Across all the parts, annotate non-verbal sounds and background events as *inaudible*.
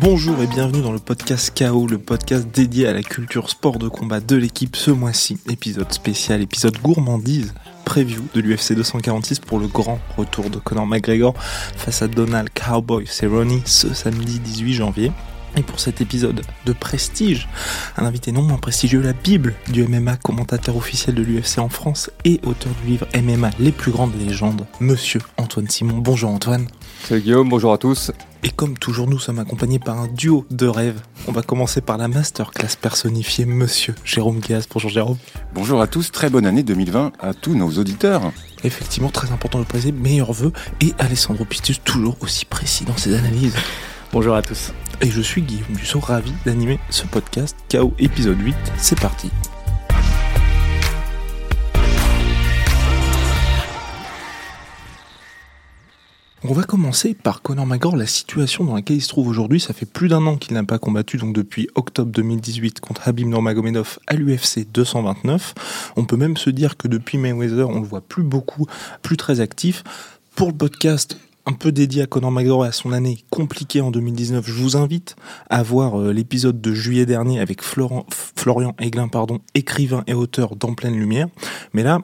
Bonjour et bienvenue dans le podcast KO, le podcast dédié à la culture sport de combat de l'équipe ce mois-ci. Épisode spécial, épisode gourmandise, preview de l'UFC 246 pour le grand retour de Conor McGregor face à Donald Cowboy Cerrone ce samedi 18 janvier. Et pour cet épisode de prestige, un invité non moins prestigieux, la Bible du MMA, commentateur officiel de l'UFC en France et auteur du livre MMA Les plus grandes légendes, Monsieur Antoine Simon. Bonjour Antoine. Salut Guillaume, bonjour à tous. Et comme toujours, nous sommes accompagnés par un duo de rêves. On va commencer par la masterclass personnifiée, Monsieur Jérôme Guéas. Bonjour Jérôme. Bonjour à tous, très bonne année 2020 à tous nos auditeurs. Effectivement, très important de préciser, meilleurs vœux. Et Alessandro Pistus, toujours aussi précis dans ses analyses. Bonjour à tous. Et je suis Guillaume Dussault, ravi d'animer ce podcast KO épisode 8. C'est parti. On va commencer par Conor McGregor, la situation dans laquelle il se trouve aujourd'hui. Ça fait plus d'un an qu'il n'a pas combattu, donc depuis octobre 2018 contre Habib Nurmagomedov à l'UFC 229. On peut même se dire que depuis Mayweather, on le voit plus beaucoup, plus très actif. Pour le podcast, un peu dédié à Conor McGregor et à son année compliquée en 2019, je vous invite à voir euh, l'épisode de juillet dernier avec Florian Aiglin, pardon, écrivain et auteur d'En pleine lumière. Mais là,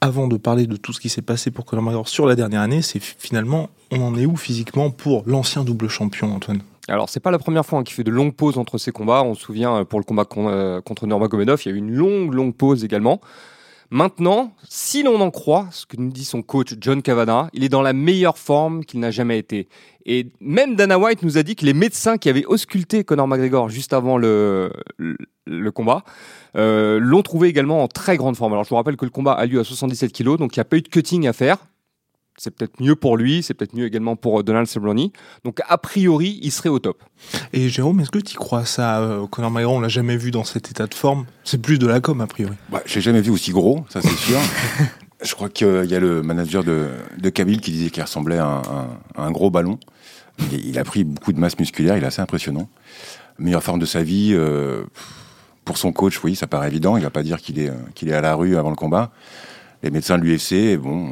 avant de parler de tout ce qui s'est passé pour Conor McGregor sur la dernière année, c'est finalement, on en est où physiquement pour l'ancien double champion, Antoine? Alors, c'est pas la première fois hein, qu'il fait de longues pauses entre ses combats. On se souvient, euh, pour le combat euh, contre Nurmagomedov, il y a eu une longue, longue pause également. Maintenant, si l'on en croit ce que nous dit son coach John Cavana, il est dans la meilleure forme qu'il n'a jamais été. Et même Dana White nous a dit que les médecins qui avaient ausculté Conor McGregor juste avant le, le, combat euh, l'ont trouvé également en très grande forme. Alors je vous rappelle que le combat a lieu à 77 kg, donc il n'y a pas eu de cutting à faire c'est peut-être mieux pour lui, c'est peut-être mieux également pour euh, Donald Cerrone. Donc a priori, il serait au top. Et Jérôme, est-ce que tu crois ça euh, Conor McGregor, on l'a jamais vu dans cet état de forme? C'est plus de la com a priori. Bah, J'ai jamais vu aussi gros, ça c'est sûr. *laughs* Je crois qu'il y a le manager de, de Kabil qui disait qu'il ressemblait à un, gros ballon. Il, a pris beaucoup de masse musculaire, il est assez impressionnant. Meilleure forme de sa vie. Euh, pour son coach, oui, ça paraît évident. Il va pas dire qu'il est, qu'il est à la rue avant le combat les médecins de l'UFC, bon,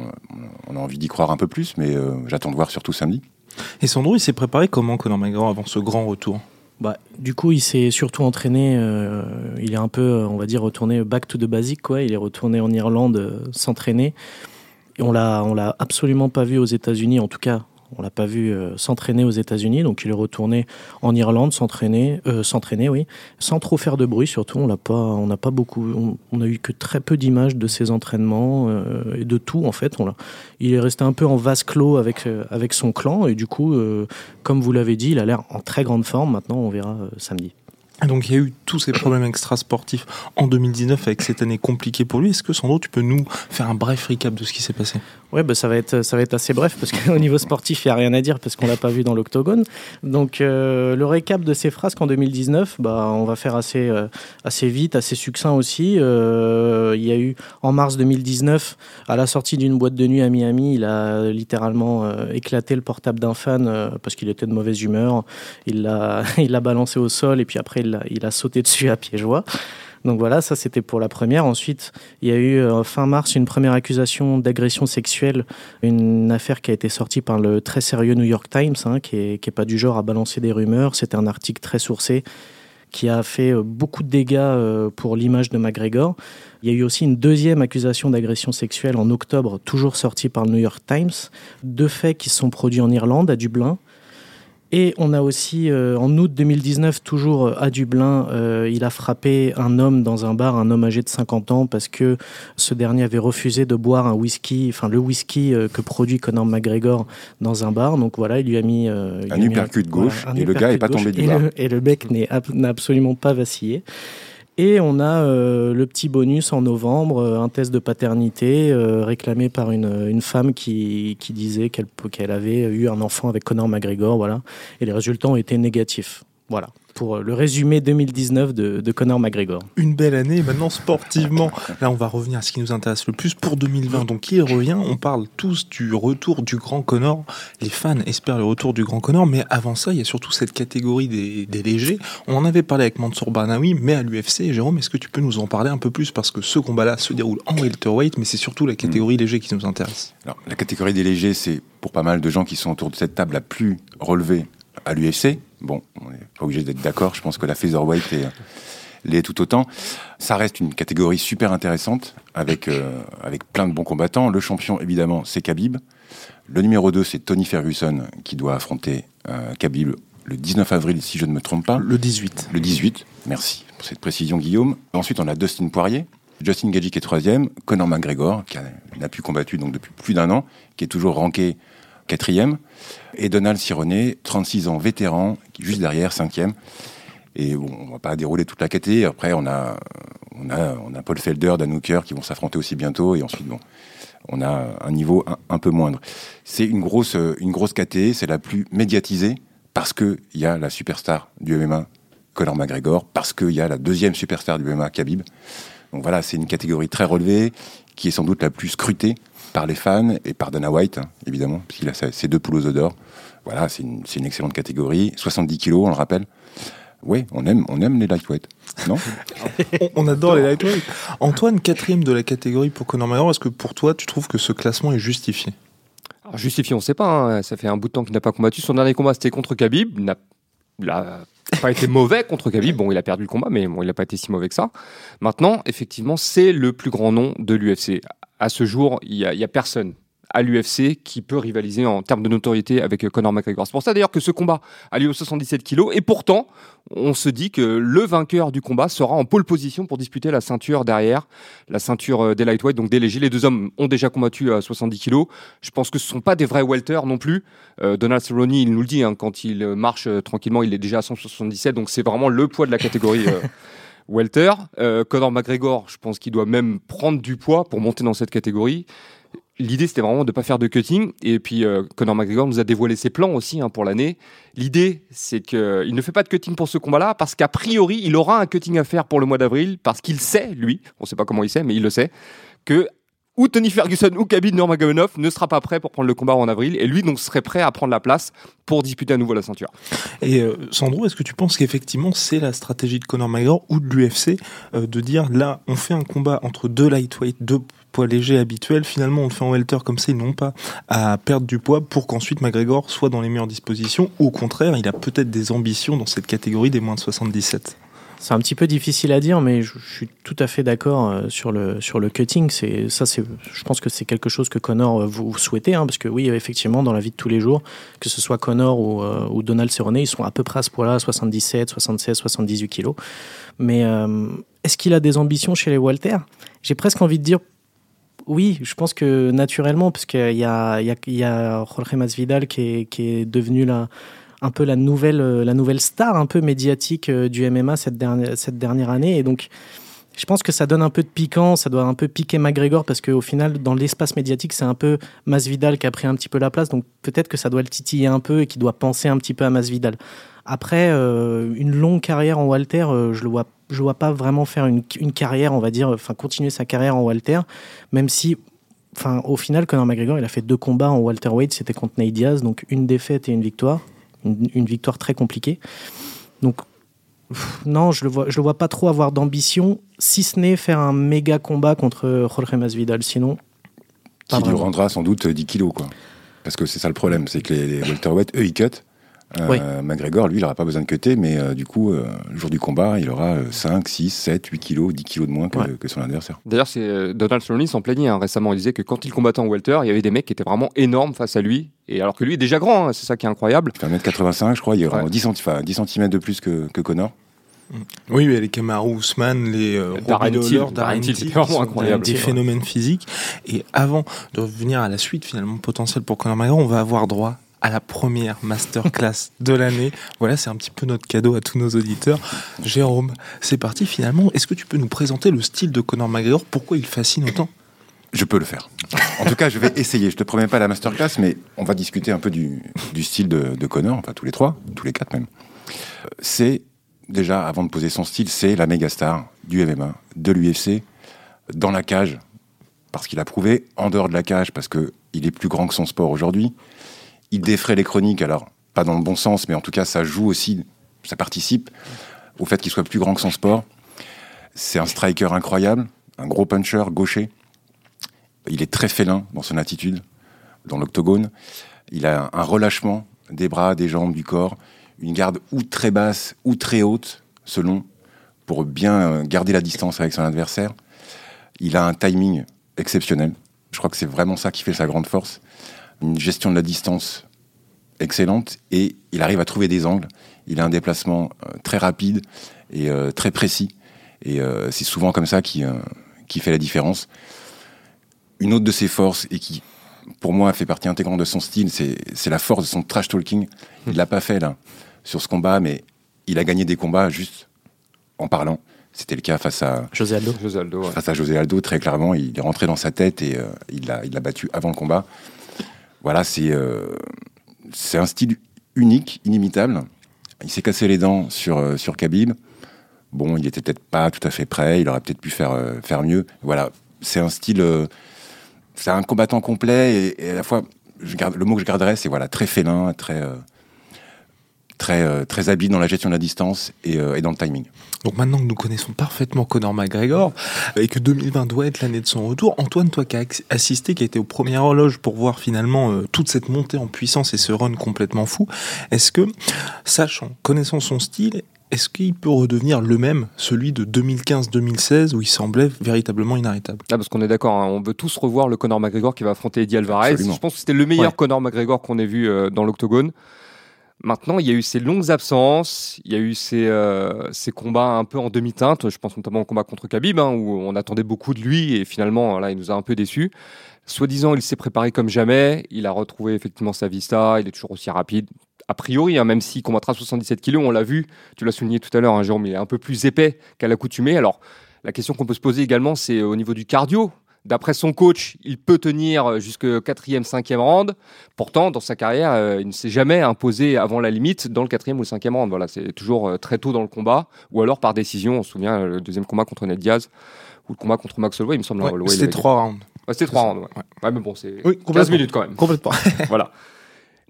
on a envie d'y croire un peu plus, mais euh, j'attends de voir surtout samedi. Et Sandro, il s'est préparé comment Conor McGregor avant ce grand retour? Bah, du coup, il s'est surtout entraîné. Euh, il est un peu, euh, on va dire, retourné back to the basic, quoi. Il est retourné en Irlande s'entraîner. Et on l'a, on l'a absolument pas vu aux États-Unis, en tout cas on l'a pas vu euh, s'entraîner aux États-Unis, donc il est retourné en Irlande s'entraîner, euh, s'entraîner, oui, sans trop faire de bruit. Surtout, on l'a pas, on n'a pas beaucoup, on, a eu que très peu d'images de ses entraînements euh, et de tout en fait. On il est resté un peu en vase clos avec avec son clan et du coup, comme vous l'avez dit, il a l'air en très grande forme. Maintenant, on verra samedi. Donc il y a eu tous ces problèmes extrasportifs en 2019 avec cette année compliquée pour lui. Est-ce que Sandro, tu peux nous faire un bref recap de ce qui s'est passé? Ouais, bah, ça va être ça va être assez bref parce qu'au *laughs* niveau sportif, il y a rien à dire parce qu'on l'a pas vu dans l'octogone. Donc euh, le récap de ces phrases qu'en 2019, bah on va faire assez euh, assez vite, assez succinct aussi. Euh, il y a eu en mars 2019 à la sortie d'une boîte de nuit à Miami, il a littéralement éclaté le portable d'un fan parce qu'il était de mauvaise humeur. Il l'a *laughs* il l'a balancé au sol et puis après il a, sauté dessus à pieds joie. Donc voilà, ça c'était pour la première. Ensuite, il y a eu euh, fin mars une première accusation d'agression sexuelle, une affaire qui a été sortie par le très sérieux New York Times, hein, qui, est, pas du genre à balancer des rumeurs. C'était un article très sourcé qui a fait euh, beaucoup de dégâts euh, pour l'image de McGregor. Il y a eu aussi une deuxième accusation d'agression sexuelle en octobre, toujours sortie par le New York Times. Deux faits qui se sont produits en Irlande, à Dublin. Et on a aussi, euh, en août 2019, toujours euh, à Dublin, euh, il a frappé un homme dans un bar, un homme âgé de 50 ans, parce que ce dernier avait refusé de boire un whisky, enfin le whisky que produit Conor McGregor dans un bar. Donc voilà, il lui a mis... un uppercut gauche, et le gars n'est pas tombé du bar. et le mec n'a absolument pas vacillé. Et on a euh, le petit bonus en novembre, euh, un test de paternité euh, réclamé par une, une femme qui, qui disait qu'elle qu'elle avait eu un enfant avec Conor McGregor, voilà. Et les résultats ont été négatifs. Voilà pour le résumé 2019 de, de Conor McGregor. Une belle année, maintenant sportivement, là on va revenir à ce qui nous intéresse le plus pour 2020. Donc il revient, on parle tous du retour du grand Conor, les fans espèrent le retour du grand Conor, mais avant ça il y a surtout cette catégorie des, des légers. On en avait parlé avec Mansour Barnaoui, mais à l'UFC, Jérôme, est-ce que tu peux nous en parler un peu plus? Parce que ce combat-là se déroule en welterweight, mais c'est surtout la catégorie léger qui nous intéresse. Alors la catégorie des légers, c'est pour pas mal de gens qui sont autour de cette table la plus relevée à l'UFC. Bon, on n'est pas obligé d'être d'accord. Je pense que la featherweight est l'est tout autant. Ça reste une catégorie super intéressante avec, euh, avec plein de bons combattants. Le champion, évidemment, c'est Khabib. Le numéro 2, c'est Tony Ferguson qui doit affronter euh, Khabib le 19 avril, si je ne me trompe pas. Le 18. Le 18, merci pour cette précision, Guillaume. Ensuite, on a Dustin Poirier. Justin Gagey qui est troisième, Conor McGregor qui n'a plus combattu donc depuis plus d'un an, qui est toujours ranké quatrième, et Donald Cerrone, 36 ans, vétéran, juste derrière, cinquième. Et bon, on va pas dérouler toute la catégorie. Après, on a, on a, on a Paul Felder, Dan Hooker qui vont s'affronter aussi bientôt. Et ensuite, bon, on a un niveau un, peu moindre. C'est une grosse, une grosse catégorie. C'est la plus médiatisée parce qu'il y a la superstar du MMA, Conor McGregor, parce qu'il y a la deuxième superstar du MMA, Khabib. Donc voilà, c'est une catégorie très relevée qui est sans doute la plus scrutée par les fans et par Dana White, hein, évidemment, puisqu'il a ses deux poules aux d'or. Voilà, c'est une, une, excellente catégorie. 70 kilos, on le rappelle. Oui, on aime, on aime les lightweight, non *laughs* on, adore les lightweight. Antoine, quatrième de la catégorie pour Conor McGregor, est-ce que pour toi, tu trouves que ce classement est justifié? Alors, Justifié, on ne sait pas. Hein. Ça fait un bout de temps qu'il n'a pas combattu. Son dernier combat, c'était contre Khabib. Il n'a pas été mauvais contre Khabib. Bon, il a perdu le combat, mais bon, il n'a pas été si mauvais que ça. Maintenant, effectivement, c'est le plus grand nom de l'UFC. À ce jour, il n'y a, personne à l'UFC qui peut rivaliser en termes de notoriété avec Conor McGregor. C'est pour ça d'ailleurs que ce combat a lieu aux 77 kilos et pourtant on se dit que le vainqueur du combat sera en pole position pour disputer la ceinture derrière, la ceinture euh, des lightweight, donc des légers. Les deux hommes ont déjà combattu à 70 kilos. Je pense que ce ne sont pas des vrais welters non plus. Euh, Donald Cerrone, il nous le dit, hein, quand il marche euh, tranquillement, il est déjà à 177, donc c'est vraiment le poids de la catégorie. *laughs* welter. Conor McGregor, je pense qu'il doit même prendre du poids pour monter dans cette catégorie l'idée c'était vraiment de ne pas faire de cutting. Et puis euh, Conor McGregor nous a dévoilé ses plans aussi hein, pour l'année. L'idée c'est qu'il ne fait pas de cutting pour ce combat-là parce qu'a priori il aura un cutting à faire pour le mois d'avril parce qu'il sait, lui, on ne sait pas comment il sait, mais il le sait, que ou Tony Ferguson ou Khabib Nurmagomedov ne sera pas prêt pour prendre le combat en avril et lui donc serait prêt à prendre la place pour disputer à nouveau la ceinture. Et euh, Sandro, est-ce que tu penses qu'effectivement c'est la stratégie de Conor McGregor ou de l'UFC euh, de dire là on fait un combat entre deux lightweight, deux poids légers habituels, finalement on le fait en welter comme ça, ils n'ont pas à perdre du poids pour qu'ensuite McGregor soit dans les meilleures dispositions. Au contraire, il a peut-être des ambitions dans cette catégorie des moins de 77. C'est un petit peu difficile à dire, mais je, suis tout à fait d'accord euh, sur le, sur le cutting. Ça, je pense que c'est quelque chose que Connor euh, vous souhaitez, hein, parce que oui, effectivement, dans la vie de tous les jours, que ce soit Connor ou, euh, Donald Cerrone, ils sont à peu près à ce poids-là, 77, 76, 78 kilos. Mais est-ce qu'il a des ambitions chez les Walter J'ai presque envie de dire oui, je pense que naturellement, parce qu'il y a, y, y a Jorge Masvidal qui est, qui est devenu la un peu la nouvelle, euh, la nouvelle star un peu médiatique euh, du MMA cette dernière, cette dernière année. Et donc, je pense que ça donne un peu de piquant, ça doit un peu piquer McGregor parce qu'au final, dans l'espace médiatique, c'est un peu Masvidal qui a pris un petit peu la place. Donc peut-être que ça doit le titiller un peu et qu'il doit penser un petit peu à Masvidal. Après, euh, une longue carrière en Walter, je le vois, je vois pas vraiment faire une, une, carrière, on va dire, enfin continuer sa carrière en Walter, même si. Enfin, au final, Conor McGregor, il a fait deux combats en welterweight, c'était contre Nate Diaz, donc une défaite et une victoire une, victoire très compliquée. Donc, non, je le vois, je le vois pas trop avoir d'ambition, si ce n'est faire un méga combat contre Jorge Masvidal. Sinon, qui lui rendra sans doute 10 kilos, quoi. Parce que c'est ça le problème, c'est que les, les welterweight, eux, ils cut. Euh, McGregor, lui, il n'aura pas besoin de cutter, mais euh, du coup, euh, le jour du combat, il aura 5, 6, 7, 8 kilos, 10 kilos de moins que, son adversaire. D'ailleurs, c'est Donald Cerrone s'en plaignait hein, récemment. Il disait que quand il combattait en welter, il y avait des mecs qui étaient vraiment énormes face à lui. Et alors que lui est déjà grand, hein, c'est ça qui est incroyable. Il fait 1m85, je crois, il aura 10, cm, 10 cm de plus que, que Connor. Oui, mais les Kamaru Ousmane, les euh, Darren Till, vraiment incroyable. Des phénomènes physiques. Et avant de revenir à la suite finalement potentielle pour Conor McGregor, on va avoir droit à la première masterclass de l'année. Voilà, c'est un petit peu notre cadeau à tous nos auditeurs. Jérôme, c'est parti finalement. Est-ce que tu peux nous présenter le style de Conor McGregor? Pourquoi il fascine autant? Je peux le faire. En tout cas, je vais essayer. Je te promets pas la masterclass, mais on va discuter un peu du, style de, de, Connor, enfin tous les trois, tous les quatre même. C'est déjà, avant de poser son style, c'est la méga star du MMA, de l'UFC, dans la cage, parce qu'il a prouvé, en dehors de la cage, parce qu'il est plus grand que son sport aujourd'hui, il défraie les chroniques, alors pas dans le bon sens, mais en tout cas ça joue aussi, ça participe au fait qu'il soit plus grand que son sport. C'est un striker incroyable, un gros puncher gaucher. Il est très félin dans son attitude, dans l'octogone. Il a un relâchement des bras, des jambes, du corps, une garde ou très basse ou très haute, selon, pour bien garder la distance avec son adversaire. Il a un timing exceptionnel. Je crois que c'est vraiment ça qui fait sa grande force. Une gestion de la distance excellente et il arrive à trouver des angles. Il a un déplacement euh, très rapide et euh, très précis. Et c'est souvent comme ça qui, qui fait la différence. Une autre de ses forces et qui, pour moi, fait partie intégrante de son style, c'est la force de son trash talking. Il l'a pas fait là sur ce combat, mais il a gagné des combats juste en parlant. C'était le cas face à José Aldo. José Aldo ouais. Face à José Aldo, très clairement, il est rentré dans sa tête et euh, il l'a il battu avant le combat. Voilà, c'est euh, c'est un style unique, inimitable. Il s'est cassé les dents sur euh, sur Khabib. Bon, il était peut-être pas tout à fait prêt. Il aurait peut-être pu faire faire mieux. Voilà, c'est un style, c'est un combattant complet et, et, à la fois, je garde, le mot que je garderais, c'est voilà très félin, très très, euh, très habile dans la gestion de la distance et, euh, et, dans le timing. Donc maintenant que nous connaissons parfaitement Conor McGregor et que 2020 doit être l'année de son retour, Antoine, toi qui as assisté, qui a été au premier horloge pour voir finalement euh, toute cette montée en puissance et ce run complètement fou, est-ce que, sachant, connaissant son style, est-ce qu'il peut redevenir le même, celui de 2015-2016, où il semblait véritablement inarrêtable? Ah, Parce qu'on est d'accord, hein, on veut tous revoir le Conor McGregor qui va affronter Eddie Alvarez. Absolument. Je pense que c'était le meilleur ouais. Conor McGregor qu'on ait vu euh, dans l'octogone. Maintenant, il y a eu ces longues absences, il y a eu ces, euh, combats un peu en demi-teinte. Je pense notamment au combat contre Khabib, hein, où on attendait beaucoup de lui et finalement, là, il nous a un peu déçus. Soi-disant, il s'est préparé comme jamais. Il a retrouvé effectivement sa vista. Il est toujours aussi rapide. A priori, hein, même s'il combattra 77 kilos, on l'a vu. Tu l'as souligné tout à l'heure, hein, Jérôme, il est un peu plus épais qu'à l'accoutumée. Alors, la question qu'on peut se poser également, c'est au niveau du cardio. D'après son coach, il peut tenir jusqu'au quatrième, cinquième round. Pourtant, dans sa carrière, euh, il ne s'est jamais imposé avant la limite dans le quatrième ou le cinquième round. Voilà, c'est toujours euh, très tôt dans le combat, ou alors par décision. On se souvient euh, le deuxième combat contre Ned Diaz ou le combat contre Max Holloway, il me semble. Ouais, c'était trois rounds. Ouais, c'était trois rounds. Ouais. ouais. mais bon, c'est oui, 15 minutes quand même. Complètement. *laughs* *laughs* voilà.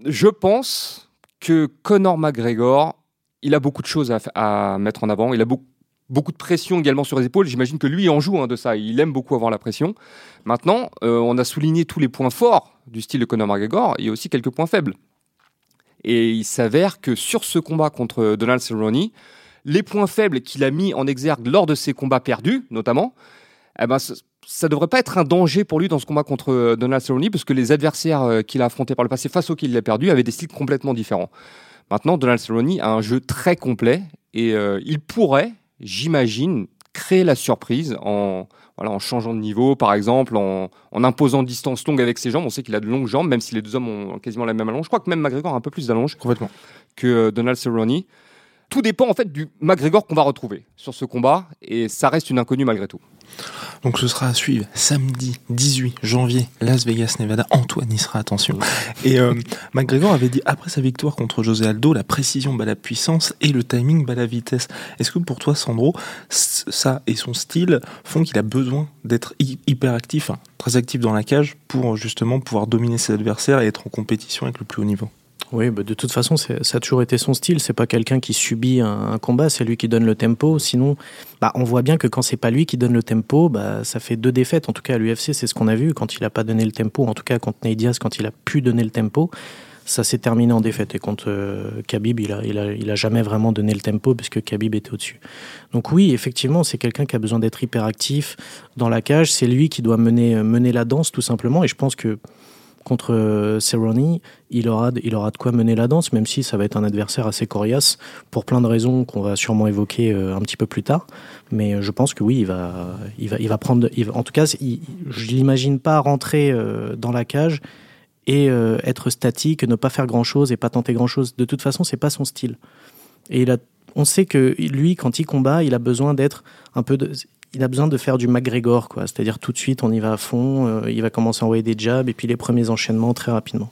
Je pense que Conor McGregor, il a beaucoup de choses à, à mettre en avant. Il a beaucoup beaucoup de pression également sur les épaules. J'imagine que lui en joue hein, de ça. Il aime beaucoup avoir la pression. Maintenant, euh, on a souligné tous les points forts du style de Conor McGregor. A aussi quelques points faibles. Et il s'avère que sur ce combat contre Donald Cerrone, les points faibles qu'il a mis en exergue lors de ses combats perdus, notamment, eh ben, ça ne devrait pas être un danger pour lui dans ce combat contre Donald Cerrone, parce que les adversaires euh, qu'il a affrontés par le passé face auxquels il a perdu avaient des styles complètement différents. Maintenant, Donald Cerrone a un jeu très complet et euh, il pourrait, j'imagine, créer la surprise en, voilà, en changeant de niveau, par exemple, en, en imposant distance longue avec ses jambes. On sait qu'il a de longues jambes, même si les deux hommes ont quasiment la même allonge. Je crois que même McGregor a un peu plus d'allonge que Donald Cerrone. Tout dépend en fait du McGregor qu'on va retrouver sur ce combat, et ça reste une inconnue malgré tout. Donc ce sera à suivre samedi 18 janvier, Las Vegas, Nevada. Antoine y sera, attention. Et euh, McGregor avait dit après sa victoire contre José Aldo, la précision bat la puissance et le timing bat la vitesse. Est-ce que pour toi, Sandro, ça et son style font qu'il a besoin d'être hyper actif, hein, très actif dans la cage pour justement pouvoir dominer ses adversaires et être en compétition avec le plus haut niveau? Oui, bah de toute façon, ça a toujours été son style. C'est pas quelqu'un qui subit un, combat, c'est lui qui donne le tempo. Sinon, bah, on voit bien que quand c'est pas lui qui donne le tempo, bah, ça fait deux défaites. En tout cas, à l'UFC, c'est ce qu'on a vu quand il a pas donné le tempo. En tout cas, contre Nate Diaz, quand il a pu donner le tempo, ça s'est terminé en défaite. Et contre euh, Khabib, il a, jamais vraiment donné le tempo puisque Khabib était au-dessus. Donc oui, effectivement, c'est quelqu'un qui a besoin d'être hyper actif dans la cage. C'est lui qui doit mener, mener la danse, tout simplement. Et je pense que contre Cerrone, il aura, il aura de quoi mener la danse, même si ça va être un adversaire assez coriace, pour plein de raisons qu'on va sûrement évoquer un petit peu plus tard. Mais je pense que oui, il va, il va, il va prendre. En tout cas, il, je l'imagine pas rentrer dans la cage et être statique, ne pas faire grand chose et pas tenter grand chose. De toute façon, c'est pas son style. Et on sait que lui, quand il combat, il a besoin d'être un peu de il a besoin de faire du McGregor, quoi. C'est-à-dire tout de suite, on y va à fond, euh, il va commencer à envoyer des jabs et puis les premiers enchaînements très rapidement.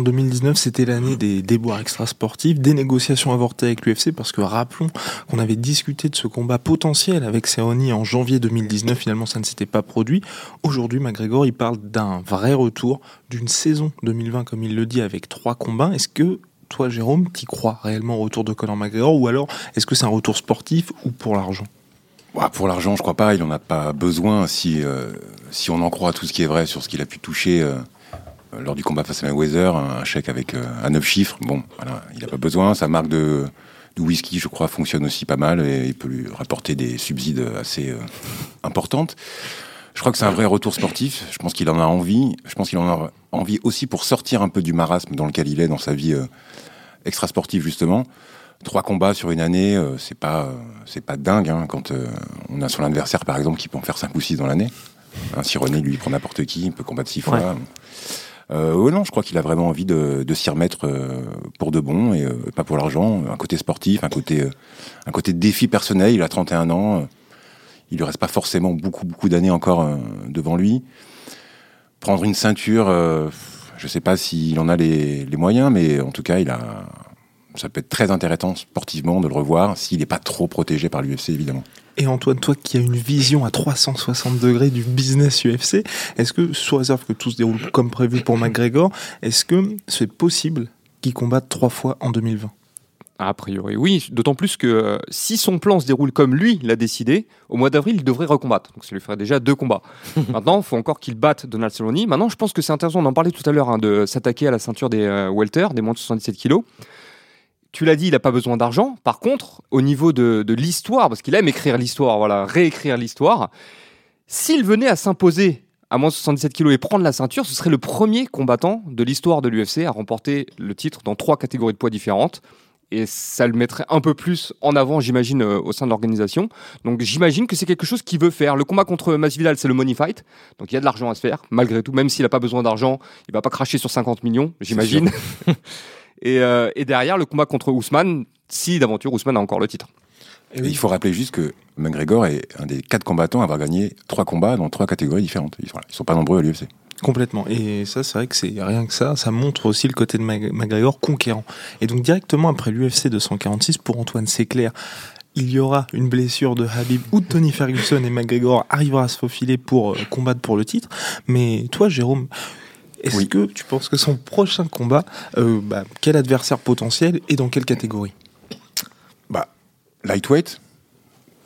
En 2019, c'était l'année des déboires extrasportifs, des négociations avortées avec l'UFC, parce que rappelons qu'on avait discuté de ce combat potentiel avec Cerrone en janvier 2019, finalement ça ne s'était pas produit. Aujourd'hui, McGregor, il parle d'un vrai retour, d'une saison 2020, comme il le dit, avec trois combats. Est-ce que toi, Jérôme, t'y crois réellement au retour de Conor McGregor, ou alors est-ce que c'est un retour sportif ou pour l'argent? Bah, pour l'argent, je crois pas. Il en a pas besoin si euh, si on en croit tout ce qui est vrai sur ce qu'il a pu toucher euh, lors du combat face à Mayweather, un chèque avec euh, un neuf chiffres. Bon, voilà, il a pas besoin. Sa marque de, whisky, je crois, fonctionne aussi pas mal et il peut lui rapporter des subsides assez importantes. Je crois que c'est un vrai retour sportif. Je pense qu'il en a envie. Je pense qu'il en a envie aussi pour sortir un peu du marasme dans lequel il est dans sa vie extra sportive justement trois combats sur une année, euh, c'est pas euh, c'est pas dingue hein, quand euh, on a son adversaire par exemple qui peut en faire cinq ou six dans l'année. Un René lui prend n'importe qui, il peut combattre six fois. Euh, non, je crois qu'il a vraiment envie de, de s'y remettre pour de bon et pas pour l'argent. Un côté sportif, un côté un côté défi personnel. Il a 31 ans, il lui reste pas forcément beaucoup beaucoup d'années encore devant lui. Prendre une ceinture, je sais pas s'il en a les moyens, mais en tout cas, il a ça peut être très intéressant sportivement de le revoir s'il n'est pas trop protégé par l'UFC évidemment. Et Antoine, toi qui as une vision à 360 degrés du business UFC, est-ce que, sous réserve que tout se déroule comme prévu pour McGregor, est-ce que c'est possible qu'il combatte trois fois en 2020 a priori, oui. D'autant plus que euh, si son plan se déroule comme lui l'a décidé, au mois d'avril, il devrait recombattre. Donc ça lui ferait déjà deux combats. *laughs* Maintenant, il faut encore qu'il batte Donald Cerrone. Maintenant, je pense que c'est intéressant, on en parlait tout à l'heure, hein, de s'attaquer à la ceinture des euh, welter, des moins de 77 kilos tu l'as dit, il n'a pas besoin d'argent. Par contre, au niveau de, l'histoire, parce qu'il aime écrire l'histoire, voilà, réécrire l'histoire, s'il venait à s'imposer à moins de 77 kilos et prendre la ceinture, ce serait le premier combattant de l'histoire de l'UFC à remporter le titre dans trois catégories de poids différentes. Et ça le mettrait un peu plus en avant, j'imagine, euh, au sein de l'organisation. Donc j'imagine que c'est quelque chose qu'il veut faire. Le combat contre Masvidal, c'est le money fight. Donc il y a de l'argent à se faire, malgré tout. Même s'il n'a pas besoin d'argent, il va pas cracher sur 50 millions, j'imagine. *laughs* Euh, et, derrière, le combat contre Ousmane, si d'aventure Ousmane a encore le titre. il faut rappeler juste que McGregor est un des quatre combattants à avoir gagné trois combats dans trois catégories différentes. Ils ne sont pas nombreux à l'UFC. Complètement. Et ça, c'est vrai que c'est rien que ça. Ça montre aussi le côté de McGregor conquérant. Et donc, directement après l'UFC 246, pour Antoine, c'est clair. Il y aura une blessure de Habib ou de Tony Ferguson et McGregor arrivera à se faufiler pour euh, combattre pour le titre. Mais toi, Jérôme, est-ce que tu penses que son prochain combat, euh, bah, quel adversaire potentiel et dans quelle catégorie? Bah, lightweight,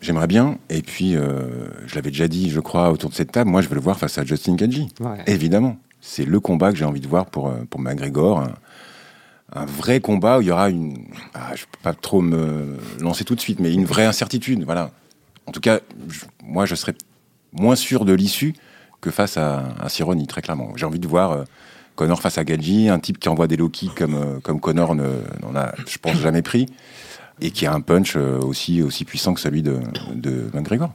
j'aimerais bien. Et puis, euh, je l'avais déjà dit, je crois, autour de cette table, moi, je veux le voir face à Justin Gaggi. Évidemment. C'est le combat que j'ai envie de voir pour, euh, pour McGregor. Un, vrai combat où il y aura une. Ah, je peux pas trop me lancer tout de suite, mais une vraie incertitude. Voilà. En tout cas, moi, je serais moins sûr de l'issue que face à, à Sironi, très clairement. J'ai envie de voir euh, Connor face à Gadji, un type qui envoie des low kicks comme, euh, comme Connor n'en a, je pense, jamais pris, et qui a un punch euh, aussi, aussi puissant que celui de, de McGregor.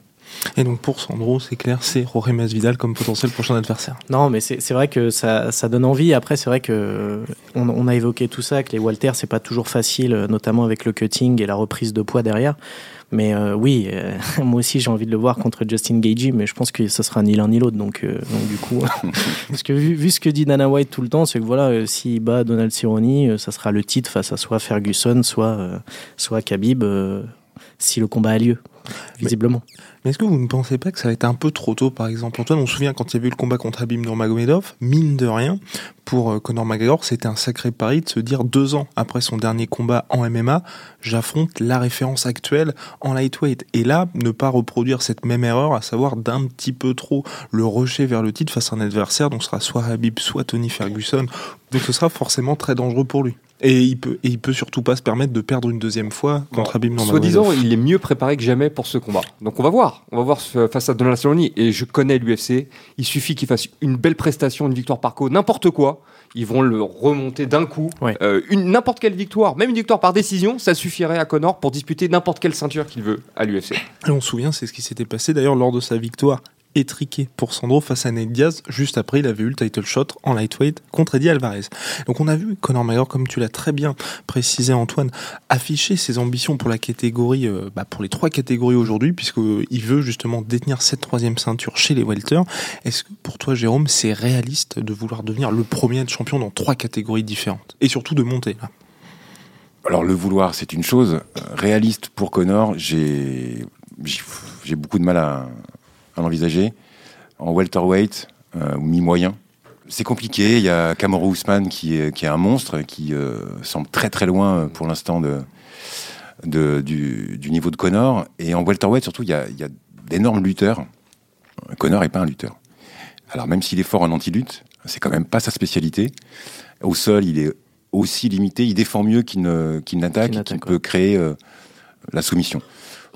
Et donc pour Sandro, c'est clair, c'est Jorge Masvidal comme potentiel prochain adversaire. Non, mais c'est vrai que ça, ça, donne envie. Après, c'est vrai que on, on, a évoqué tout ça, que les Walters, c'est pas toujours facile, notamment avec le cutting et la reprise de poids derrière. Mais euh, oui, euh, *laughs* moi aussi j'ai envie de le voir contre Justin Gagey, mais je pense que ce sera ni l'un ni l'autre. Donc, euh, donc du coup, *laughs* *laughs* parce que vu, ce que dit Dana White tout le temps, c'est que voilà, s'il bat Donald Cerrone, ça sera le titre face à soit Ferguson, soit soit Khabib, si le combat a lieu, visiblement. Mais est-ce que vous ne pensez pas que ça va être un peu trop tôt, par exemple? Antoine, on se souvient quand il y a eu le combat contre Habib Nurmagomedov, mine de rien, pour euh, Conor McGregor, c'était un sacré pari de se dire deux ans après son dernier combat en MMA, j'affronte la référence actuelle en lightweight. Et là, ne pas reproduire cette même erreur, à savoir d'un petit peu trop le rusher vers le titre face à un adversaire, donc ce sera soit Habib, soit Tony Ferguson. Donc ce sera forcément très dangereux pour lui. Et il peut, et il peut surtout pas se permettre de perdre une deuxième fois contre Habib Nurmagomedov. Soit disant, il est mieux préparé que jamais pour ce combat. Donc on va voir. On va voir face à Donald Cerrone. Et je connais l'UFC. Il suffit qu'il fasse une belle prestation, une victoire par KO, n'importe quoi. Ils vont le remonter d'un coup. Euh, une n'importe quelle victoire, même une victoire par décision, ça suffirait à Connor pour disputer n'importe quelle ceinture qu'il veut à l'UFC. Et on se souvient, c'est ce qui s'était passé d'ailleurs lors de sa victoire étriqué pour Sandro face à Nate Diaz. Juste après, il avait eu le title shot en lightweight contre Eddie Alvarez. Donc on a vu Conor McGregor, comme tu l'as très bien précisé Antoine, afficher ses ambitions pour la catégorie, euh, bah, pour les trois catégories aujourd'hui, puisqu'il veut justement détenir cette troisième ceinture chez les welter. Est-ce que pour toi, Jérôme, c'est réaliste de vouloir devenir le premier champion dans trois catégories différentes? Et surtout de monter là alors le vouloir, c'est une chose. Réaliste pour Connor, j'ai j'ai beaucoup de mal à, l'envisager. En welterweight euh, ou mi-moyen, c'est compliqué. Il y a Kamaru Ousmane qui est, qui est un monstre, qui euh, semble très très loin pour l'instant de, de, du, du niveau de Connor. Et en welterweight, surtout, il y a, il y a d'énormes lutteurs. Connor n'est pas un lutteur. Alors même s'il est fort en anti-lutte, c'est quand même pas sa spécialité. Au sol, il est aussi limité, il défend mieux qu'il n'attaque, Qu'il peut créer euh, la soumission.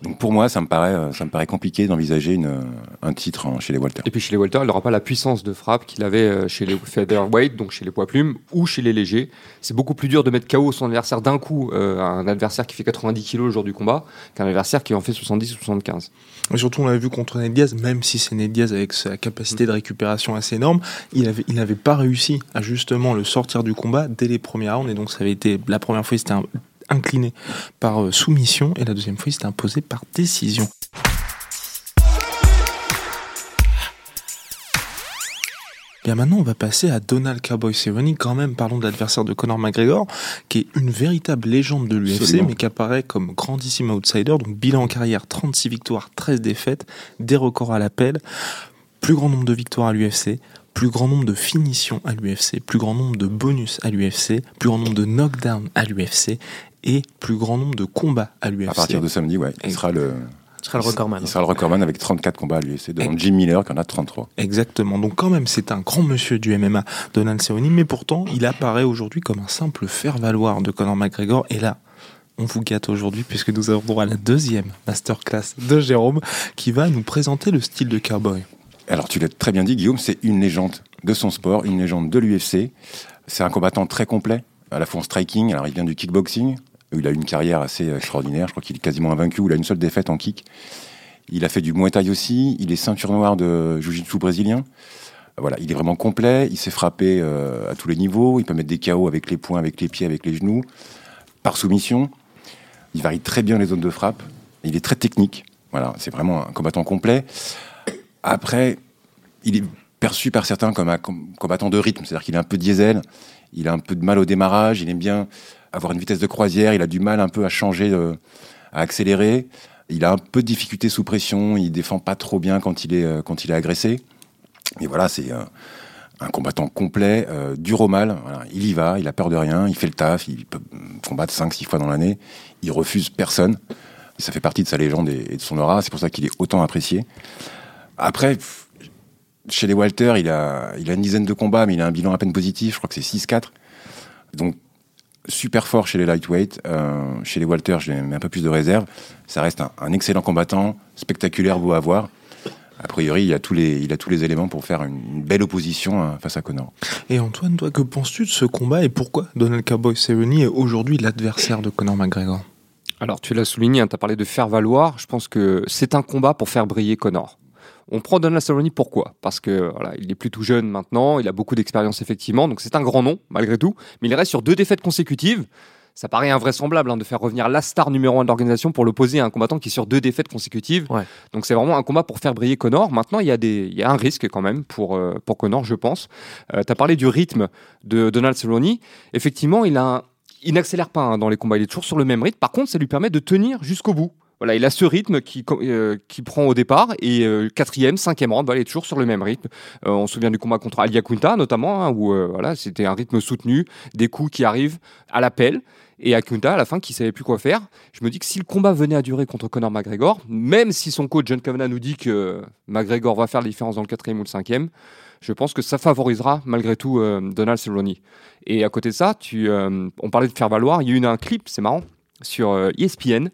Donc pour moi, ça me paraît, euh, ça me paraît compliqué d'envisager une, euh, un titre en- chez les Walters. Et puis chez les Walter, il n'aura pas la puissance de frappe qu'il avait euh, chez les featherweight, donc chez les poids plumes, ou chez les légers. C'est beaucoup plus dur de mettre KO son adversaire d'un coup, euh, un adversaire qui fait 90 kg le jour du combat, qu'un adversaire qui en fait 70 ou 75. Et surtout, on l'a vu contre Ned Diaz, même si c'est Ned Diaz avec sa capacité de récupération assez énorme, il avait- il n'avait pas réussi à justement le sortir du combat dès les premières rounds. Et donc, ça avait été la première fois, il s'était un- incliné par euh, soumission, et la deuxième fois, il s'était imposé par décision. Bien maintenant, on va passer à Donald Cowboy Cerrone. Quand même, parlons de l'adversaire de Conor McGregor, qui est une véritable légende de l'UFC, mais qui apparaît comme grandissime outsider. Donc, bilan en carrière 36 victoires, 13 défaites, des records à l'appel, plus grand nombre de victoires à l'UFC, plus grand nombre de finitions à l'UFC, plus grand nombre de bonus à l'UFC, plus grand nombre de knockdowns à l'UFC et plus grand nombre de combats à l'UFC. À partir de samedi, ouais, il sera le, Ce sera le recordman. il sera le recordman avec 34 combats à l'UFC devant Jim Miller qui en a 33. Exactement. Donc quand même, c'est un grand monsieur du MMA, Donald Cerrone, mais pourtant, il apparaît aujourd'hui comme un simple faire-valoir de Conor McGregor. Et là, on vous gâte aujourd'hui puisque nous avons droit à la deuxième masterclass de Jérôme qui va nous présenter le style de cowboy. Alors tu l'as très bien dit, Guillaume, c'est une légende de son sport, une légende de l'UFC. C'est un combattant très complet, à la fois en striking. Alors il vient du kickboxing, il a une carrière assez extraordinaire. Je crois qu'il est quasiment invaincu, il a une seule défaite en kick. Il a fait du Muay Thai aussi. Il est ceinture noire de Jiu-Jitsu brésilien. Voilà, il est vraiment complet. Il s'est frappé euh, à tous les niveaux. Il peut mettre des KO avec les poings, avec les pieds, avec les genoux, par soumission. Il varie très bien les zones de frappe. Il est très technique. Voilà, c'est vraiment un combattant complet. Après, il est perçu par certains comme un com- combattant de rythme, c'est-à-dire qu'il est un peu diesel, il a un peu de mal au démarrage, il aime bien avoir une vitesse de croisière, il a du mal un peu à changer, euh, à accélérer, il a un peu de difficulté sous pression, il défend pas trop bien quand il est, euh, quand il est agressé. Mais voilà, c'est euh, un combattant complet, dur au mal, il y va, il a peur de rien, il fait le taf, il peut combattre 5-6 fois dans l'année, il refuse personne. Ça fait partie de sa légende et, et de son aura, c'est pour ça qu'il est autant apprécié. Après, chez les Walter, il a, il a une dizaine de combats, mais il a un bilan à peine positif. Je crois que c'est 6-4. Donc, super fort chez les lightweight. Euh, chez les Walter, j'ai mets un peu plus de réserve. Ça reste un, un excellent combattant, spectaculaire, beau à voir. A priori, il a tous les, il a tous les éléments pour faire une, une belle opposition euh, face à Connor. Et Antoine, toi, que penses-tu de ce combat et pourquoi Donald Cowboy Cerrone est aujourd'hui l'adversaire de Conor McGregor? Alors, tu l'as souligné, tu as parlé de faire valoir. Je pense que c'est un combat pour faire briller Connor. On prend Donald Cerrone pourquoi? Parce que voilà, il est plutôt jeune maintenant, il a beaucoup d'expérience effectivement, donc c'est un grand nom malgré tout, mais il reste sur deux défaites consécutives. Ça paraît invraisemblable hein, de faire revenir la star numéro un de l'organisation pour l'opposer à un combattant qui est sur deux défaites consécutives. Ouais. Donc c'est vraiment un combat pour faire briller Connor. Maintenant, il y a, des, il y a un risque quand même pour, euh, pour Connor, je pense. tu as parlé du rythme de Donald Cerrone. Effectivement, il a un- il n'accélère pas hein, dans les combats, il est toujours sur le même rythme. Par contre, ça lui permet de tenir jusqu'au bout. Voilà, il a ce rythme qui, euh, qui prend au départ et euh, quatrième, cinquième round, il est toujours sur le même rythme. Euh, on se souvient du combat contre Alia Kunta notamment, hein, où voilà, c'était un rythme soutenu, des coups qui arrivent à l'appel. Et Akunta, à la fin, qui savait plus quoi faire. Je me dis que si le combat venait à durer contre Conor McGregor, même si son coach John Kavanagh nous dit que McGregor va faire la différence dans le quatrième ou le cinquième, je pense que ça favorisera malgré tout Donald Cerrone. Et à côté de ça, on parlait de faire valoir. Il y a eu un clip, c'est marrant, sur ESPN euh,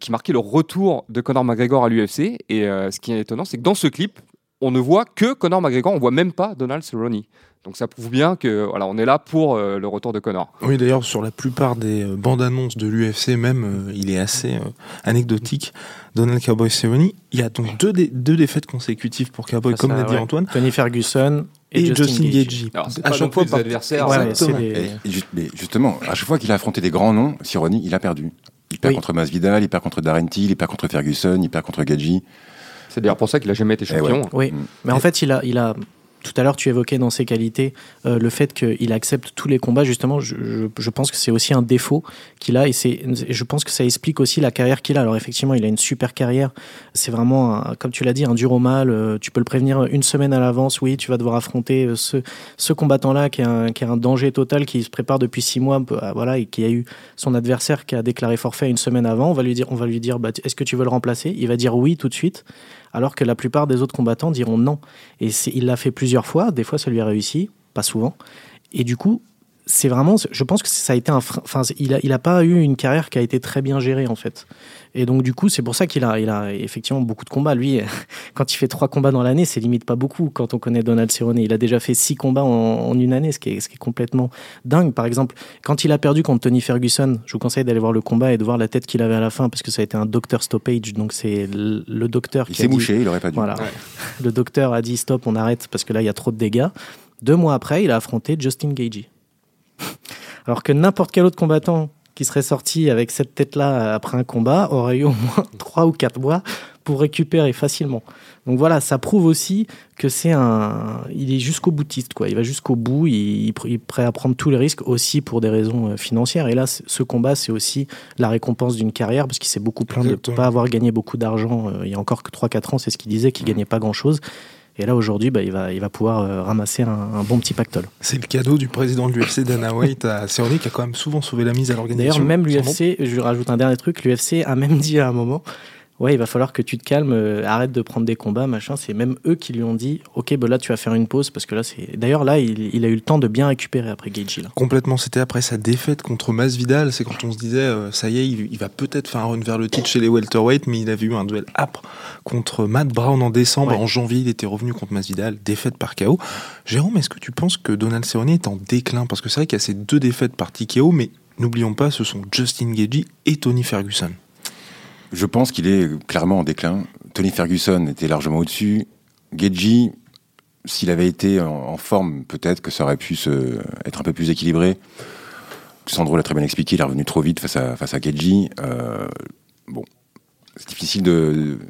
qui marquait le retour de Conor McGregor à l'UFC. Et euh, ce qui est étonnant, c'est que dans ce clip, on ne voit que Conor McGregor, on voit même pas Donald Cerrone. Donc ça prouve bien que voilà, on est là pour euh, le retour de Conor. Oui, d'ailleurs, sur la plupart des euh, bandes annonces de l'UFC, même, euh, il est assez euh, anecdotique. Donald Cowboy Cerrone, il y a donc deux, dé- deux défaites consécutives pour Cowboy, comme l'a dit ouais, Antoine, Tony Ferguson et, et, Justin, Gage. Gaethje. Alors c'est À chaque fois des par- adversaires. Ouais, des- Et mais justement, à chaque fois qu'il a affronté des grands noms, Sironi, il a perdu. Il perd Oui. contre Masvidal, il perd contre Darren Till, il perd contre Ferguson, il perd contre Gadji. C'est d'ailleurs pour ça qu'il a jamais été Eh ouais. champion. Oui, Mm. mais en fait, il a, il a, tout à l'heure, tu évoquais dans ses qualités euh, le fait qu'il accepte tous les combats. Justement, je, pense que c'est aussi un défaut qu'il a et c'est, je pense que ça explique aussi la carrière qu'il a. Alors effectivement, il a une super carrière. C'est vraiment, comme tu l'as dit, un dur au mal. Euh, Tu peux le prévenir une semaine à l'avance. Oui, tu vas devoir affronter euh, ce, combattant-là qui est, un, danger total, qui se prépare depuis six mois, euh, voilà, et qui a eu son adversaire qui a déclaré forfait une semaine avant. On va lui dire, on va lui dire, bah, est-ce que tu veux le remplacer? Il va dire oui tout de suite alors que la plupart des autres combattants diront non. Et il l'a fait plusieurs fois, des fois ça lui a réussi, pas souvent. Et du coup, c'est vraiment, je pense que ça a été un, frein- enfin, il a, il a pas eu une carrière qui a été très bien gérée en fait. Et donc du coup, c'est pour ça qu'il a, il a effectivement beaucoup de combats. Lui, *laughs* quand il fait trois combats dans l'année, c'est limite pas beaucoup. Quand on connaît Donald Cerrone, il a déjà fait six combats en, en une année, ce qui, est, ce qui est complètement dingue. Par exemple, quand il a perdu contre Tony Ferguson, je vous conseille d'aller voir le combat et de voir la tête qu'il avait à la fin, parce que ça a été un docteur stoppage. Donc c'est le, le docteur Il qui a s'est dit- mouché, il aurait pas dû. voilà. *laughs* Le docteur a dit stop, on arrête parce que là il y a trop de dégâts. Deux mois après, il a affronté Justin Gagey. Alors que n'importe quel autre combattant qui serait sorti avec cette tête-là après un combat aurait eu au moins *laughs* trois ou quatre mois pour récupérer facilement. Donc voilà, ça prouve aussi que c'est un, il est jusqu'au boutiste quoi. Il va jusqu'au bout, il, est prêt à prendre tous les risques aussi pour des raisons euh, financières. Et là, ce combat, c'est aussi la récompense d'une carrière parce qu'il s'est beaucoup plaint de ne pas avoir gagné beaucoup d'argent. euh, il y a encore que 3-4 ans, c'est ce qu'il disait, qu'il gagnait pas grand-chose. Et là, aujourd'hui, bah, il, va, il va pouvoir euh, ramasser un, un bon petit pactole. C'est le cadeau du président de l'UFC, Dana White, à *laughs* Cerrone, qui a quand même souvent sauvé la mise à D'ailleurs, l'organisation. même Sans nom. l'UFC, je rajoute un dernier truc, l'UFC a même dit à un moment, ouais, il va falloir que tu te calmes, euh, arrête de prendre des combats, machin. C'est même eux qui lui ont dit, ok, bah là, tu vas faire une pause, parce que là, c'est... D'ailleurs, là, il, il a eu le temps de bien récupérer après Gaethje, là. Complètement, c'était après sa défaite contre Masvidal, c'est quand on se disait euh, ça y est, il, il va peut-être faire un run vers le titre chez les welterweight, mais il avait eu un duel âpre contre Matt Brown en décembre, Ouais. en janvier, il était revenu contre Masvidal, défaite par KO. Jérôme, est-ce que tu penses que Donald Cerrone est en déclin? Parce que c'est vrai qu'il y a ces deux défaites par TKO, mais n'oublions pas, ce sont Justin Gagey et Tony Ferguson. Je pense qu'il est clairement en déclin. Tony Ferguson était largement au-dessus. Gedji, s'il avait été en, forme, peut-être que ça aurait pu se, être un peu plus équilibré. Sandro l'a très bien expliqué, il est revenu trop vite face à, face à. Euh, bon, c'est difficile de,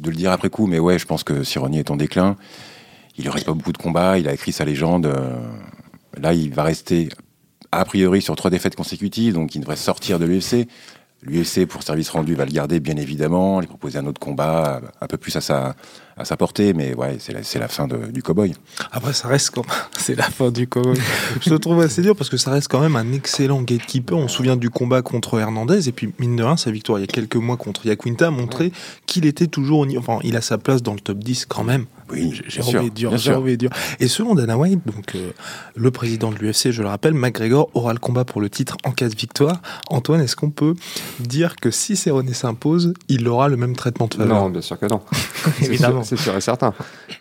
de le dire après coup, mais ouais, je pense que Sironi est en déclin. Il ne reste pas beaucoup de combats, il a écrit sa légende. euh, là, il va rester a priori sur trois défaites consécutives, donc il devrait sortir de l'UFC. L'UFC, pour service rendu, va le garder, bien évidemment, lui proposer un autre combat, un peu plus à sa, à sa portée, mais ouais, c'est la, c'est la fin de- du cowboy. Après, ça reste quand *laughs* c'est la fin du combat. Je le trouve assez dur parce que ça reste quand même un excellent gatekeeper. On se souvient du combat contre Hernandez et puis mine de rien, sa victoire il y a quelques mois contre Yaquinta a montré qu'il était toujours au niveau. Enfin, il a sa place dans le top 10 quand même. Oui, bien j'ai sûr. envie de dire. Et selon Dana White, donc euh, le président de l'UFC, je le rappelle, McGregor aura le combat pour le titre en cas de victoire. Antoine, est-ce qu'on peut dire que si Cerrone s'impose, il aura le même traitement de faveur? Non, bien sûr que non. *laughs* C'est Évidemment. sûr- C'est sûr et certain.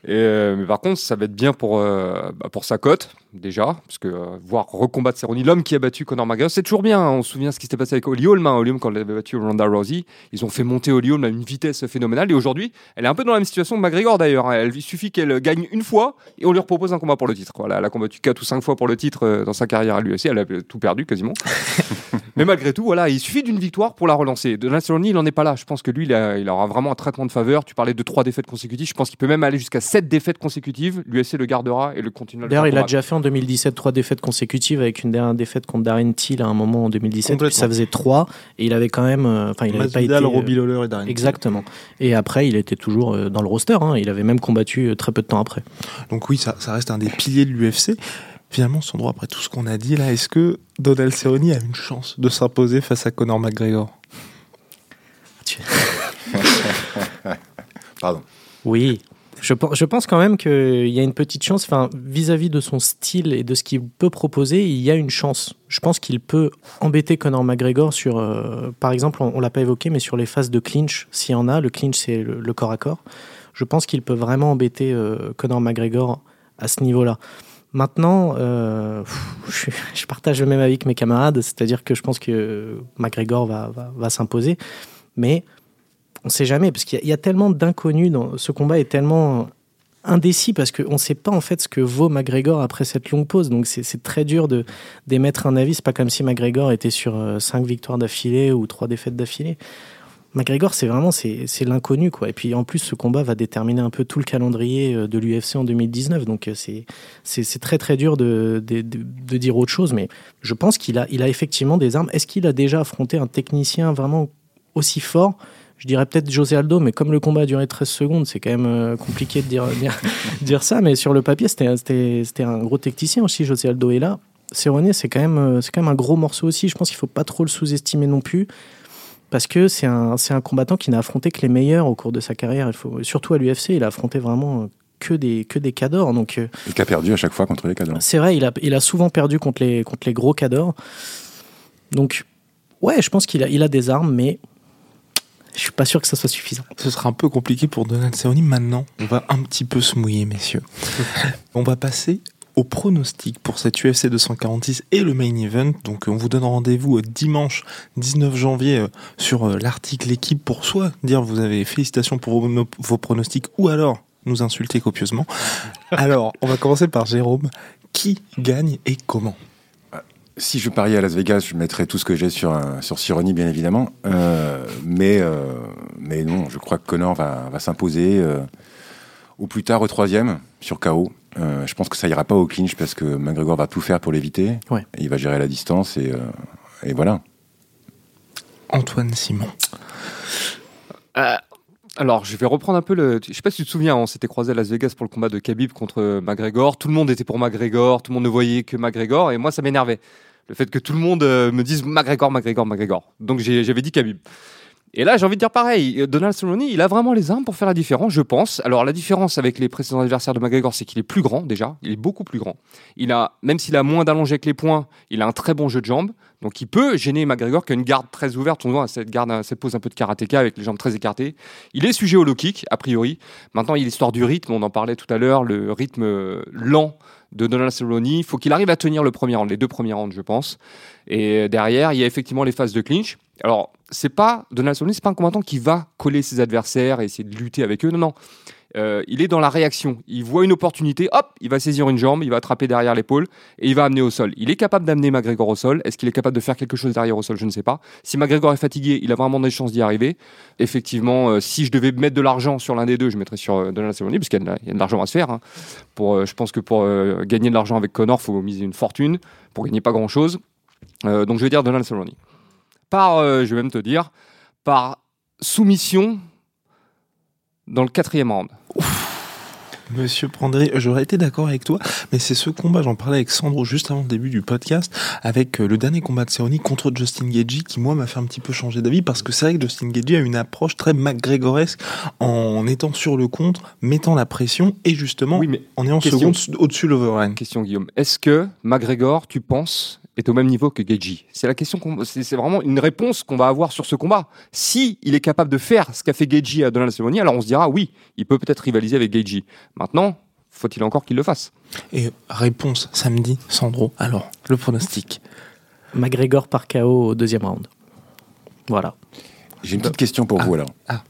Et, euh, mais par contre, ça va être bien pour, euh, bah, pour sa cote, déjà, parce que euh, voir recombattre Cerrone, l'homme qui a battu Conor McGregor, c'est toujours bien. hein. On se souvient ce qui s'était passé avec Holly Holm. hein. Holly Holm, quand elle avait battu Ronda Rousey, ils ont fait monter Holly Holm à une vitesse phénoménale. Et aujourd'hui, elle est un peu dans la même situation que McGregor d'ailleurs. hein. Il suffit qu'elle gagne une fois et on lui propose un combat pour le titre. Voilà, elle a combattu 4 ou 5 fois pour le titre euh, dans sa carrière à l'UFC. Elle a tout perdu quasiment. *laughs* Mais malgré tout, voilà, il suffit d'une victoire pour la relancer. Donald Cerrone, il n'en est pas là. Je pense que lui, il, a- il aura vraiment un traitement de faveur. Tu parlais de trois défaites consécutives. Je pense qu'il peut même aller jusqu'à sept défaites consécutives. L'UFC le gardera et le continuera. D'ailleurs, il a combattre. déjà fait en 2017 trois défaites consécutives avec une dernière défaite contre Darren Till à un moment en 2017. Puis Complètement. ça faisait trois et il avait quand même, euh, enfin, il n'avait pas été. Masvidal, euh, Robbie Lawler et Darren. Exactement. Et après, il était toujours euh, dans le roster. hein. Il avait même combattu très peu de temps après. Donc oui, ça, ça reste un des piliers de l'UFC. Finalement, Sandro, après tout ce qu'on a dit là, est-ce que Donald Cerrone a une chance de s'imposer face à Conor McGregor? *laughs* Pardon. Oui. Je, je pense quand même qu'il y a une petite chance, enfin, vis-à-vis de son style et de ce qu'il peut proposer, il y a une chance. Je pense qu'il peut embêter Conor McGregor sur, euh, par exemple, on, on l'a pas évoqué, mais sur les phases de clinch, s'il y en a, le clinch c'est le, corps à corps. Je pense qu'il peut vraiment embêter euh, Conor McGregor à ce niveau-là. Maintenant, euh, *laughs* je partage le même avis que mes camarades, c'est-à-dire que je pense que McGregor va, va, va s'imposer, mais on ne sait jamais, parce qu'il y, a- tellement d'inconnus dans ce combat est tellement indécis parce qu'on ne sait pas en fait ce que vaut McGregor après cette longue pause. Donc c'est très dur de d'émettre un avis. C'est pas comme si McGregor était sur 5 victoires d'affilée ou 3 défaites d'affilée. McGregor, c'est vraiment c'est l'inconnu quoi. Et puis en plus, ce combat va déterminer un peu tout le calendrier euh, de l'UFC en 2019. Donc euh, c'est très très dur de, dire autre chose. Mais je pense qu'il a il a effectivement des armes. Est-ce qu'il a déjà affronté un technicien vraiment aussi fort je dirais peut-être José Aldo, mais comme le combat a duré 13 secondes, c'est quand même euh, compliqué de dire, dire, *laughs* dire ça. Mais sur le papier, c'était un gros technicien aussi, José Aldo. Et là, Cerrone, c'est quand, même, euh, c'est quand même un gros morceau aussi. Je pense qu'il faut pas trop le sous-estimer non plus. Parce que c'est un, un combattant qui n'a affronté que les meilleurs au cours de sa carrière. Il faut, surtout à l'UFC, il a affronté vraiment euh, que des, que des cadors. Donc Et qui a perdu à chaque fois contre les cadres. c'est vrai, il a, il a souvent perdu contre les, contre les gros cadors. Donc, ouais, je pense qu'il a, il a des armes, mais je suis pas sûr que ça soit suffisant. Ce sera un peu compliqué pour Donald Cerrone. Maintenant, on va un petit peu se mouiller, messieurs. *laughs* on va passer au pronostic pour cette UFC 246 et le main event. Donc, on vous donne rendez-vous euh, dimanche 19 janvier euh, sur euh, l'article équipe pour soit dire vous avez félicitations pour vos pronostics ou alors nous insulter copieusement. Alors, on va commencer par Jérôme. Qui gagne et comment? Si je pariais à Las Vegas, je mettrais tout ce que j'ai sur, un- sur Sironi, bien évidemment. Euh, mais, euh, mais non, je crois que Connor va, va s'imposer euh, au plus tard au troisième sur KO. Euh, je pense que ça ira pas au clinch parce que McGregor va tout faire pour l'éviter. Ouais. Il va gérer la distance et, euh, et voilà. Antoine Simon. Alors, je vais reprendre un peu le. Je sais pas si tu te souviens, on s'était croisé à Las Vegas pour le combat de Khabib contre McGregor. Tout le monde était pour McGregor, tout le monde ne voyait que McGregor, et moi, ça m'énervait. Le fait que tout le monde euh, me dise McGregor, McGregor, McGregor. Donc, j'avais dit Khabib. Et là, j'ai envie de dire pareil. Donald Cerrone, il a vraiment les armes pour faire la différence, je pense. Alors, la différence avec les précédents adversaires de McGregor, c'est qu'il est plus grand déjà. Il est beaucoup plus grand. Il a, même s'il a moins d'allongé avec les poings, il a un très bon jeu de jambes. Donc, il peut gêner McGregor qui a une garde très ouverte. On voit cette garde, cette pose un peu de karatéka avec les jambes très écartées. Il est sujet au low kick, a priori. Maintenant, il y a l'histoire du rythme. On en parlait tout à l'heure, le rythme euh, lent de Donald Cerrone. Il faut qu'il arrive à tenir le premier round, les deux premiers rounds, je pense. Et derrière, il y a effectivement les phases de clinch. Alors, c'est pas Donald Cerrone, c'est pas un combattant qui va coller ses adversaires et essayer de lutter avec eux. Non, non. Euh, il est dans la réaction. Il voit une opportunité, hop, il va saisir une jambe, il va attraper derrière l'épaule et il va amener au sol. Il est capable d'amener McGregor au sol. Est-ce qu'il est capable de faire quelque chose derrière au sol? Je ne sais pas. Si McGregor est fatigué, il a vraiment des chances d'y arriver. Effectivement, euh, si je devais mettre de l'argent sur l'un des deux, je mettrais sur euh, Donald Cerrone parce qu'il y a de, l'argent à se faire. hein. Pour, je pense que pour gagner de l'argent avec Connor, faut miser une fortune. Pour gagner pas grand-chose. Euh, donc je vais dire Donald Cerrone. Par, euh, je vais même te dire, par soumission dans le quatrième round. Monsieur Prandré, j'aurais été d'accord avec toi, mais c'est ce combat, j'en parlais avec Sandro juste avant le début du podcast, avec euh, le dernier combat de Cerrone contre Justin Gagey, qui moi m'a fait un petit peu changer d'avis, parce que c'est vrai que Justin Gagey a une approche très McGregoresque en étant sur le contre, mettant la pression, et justement Oui, mais en ayant question. seconde au-dessus de l'overhand. question Guillaume. Est-ce que McGregor, tu penses, est au même niveau que Gaethje C'est la question qu'on, c'est, c'est vraiment une réponse qu'on va avoir sur ce combat. Si il est capable de faire ce qu'a fait Gaethje à Donald Cerrone, alors on se dira oui, il peut peut-être rivaliser avec Gaethje. Maintenant, faut-il encore qu'il le fasse? Et réponse samedi, Sandro. Alors, le pronostic. McGregor par KO au deuxième round. Voilà. J'ai une petite question pour vous alors. ah.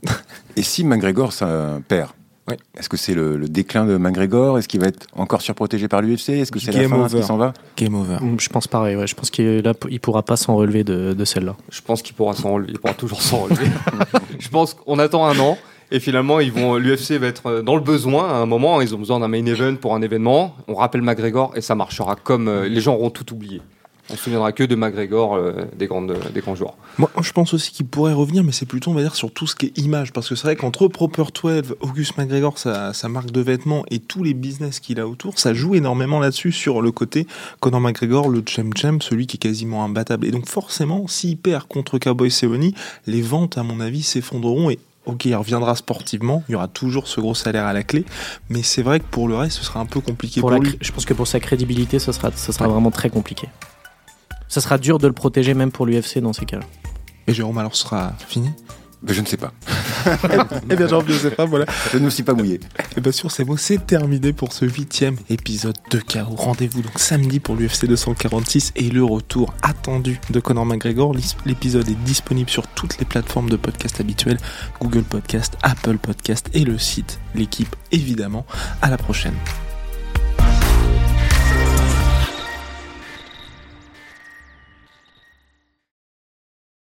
Et si McGregor ça perd? Ouais. Est-ce que c'est le, le déclin de McGregor? Est-ce qu'il va être encore surprotégé par l'UFC Est-ce que c'est la Game fin? Over. s'en va? Game over. Mm, Je pense pareil. Ouais. Je pense qu'il là, il pourra pas s'en relever de, de celle-là. Je pense qu'il pourra s'en relever, il pourra toujours s'en relever. *laughs* je pense qu'on attend un an. Et finalement, ils vont, l'UFC va être euh, dans le besoin à un moment. Ils ont besoin d'un main event pour un événement. On rappelle McGregor et ça marchera comme euh, les gens auront tout oublié. On se souviendra que de McGregor euh, des, grandes, des grands joueurs. Moi, je pense aussi qu'il pourrait revenir, mais c'est plutôt, on va dire, sur tout ce qui est image. Parce que c'est vrai qu'entre Proper 12, Auguste McGregor, sa, sa marque de vêtements et tous les business qu'il a autour, ça joue énormément là-dessus, sur le côté Conor McGregor, le champ-champ, celui qui est quasiment imbattable. Et donc, forcément, s'il perd contre Cowboy Cerrone, les ventes, à mon avis, s'effondreront et Ok, il reviendra sportivement, il y aura toujours ce gros salaire à la clé, mais c'est vrai que pour le reste, ce sera un peu compliqué Pour lui. je pense que pour sa crédibilité, ce sera, ce sera vraiment très compliqué. Ça sera dur de le protéger même pour l'UFC dans ces cas-là. Et Jérôme, alors, ce sera fini? Ben, Je ne sais pas. *laughs* Eh bien, jean sais pas, voilà. Je ne me suis pas mouillé. Et bien sur ces mots, c'est terminé pour ce huitième épisode de KO. Rendez-vous donc samedi pour l'UFC 246 et le retour attendu de Conor McGregor. L'épisode est disponible sur toutes les plateformes de podcast habituelles, Google Podcast, Apple Podcast et le site L'équipe évidemment. À la prochaine.